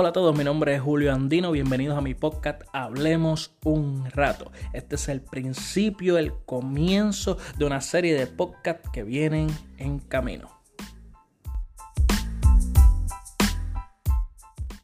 Hola a todos, mi nombre es Julio Andino, bienvenidos a mi podcast Hablemos un rato. Este es el principio, el comienzo de una serie de podcasts que vienen en camino.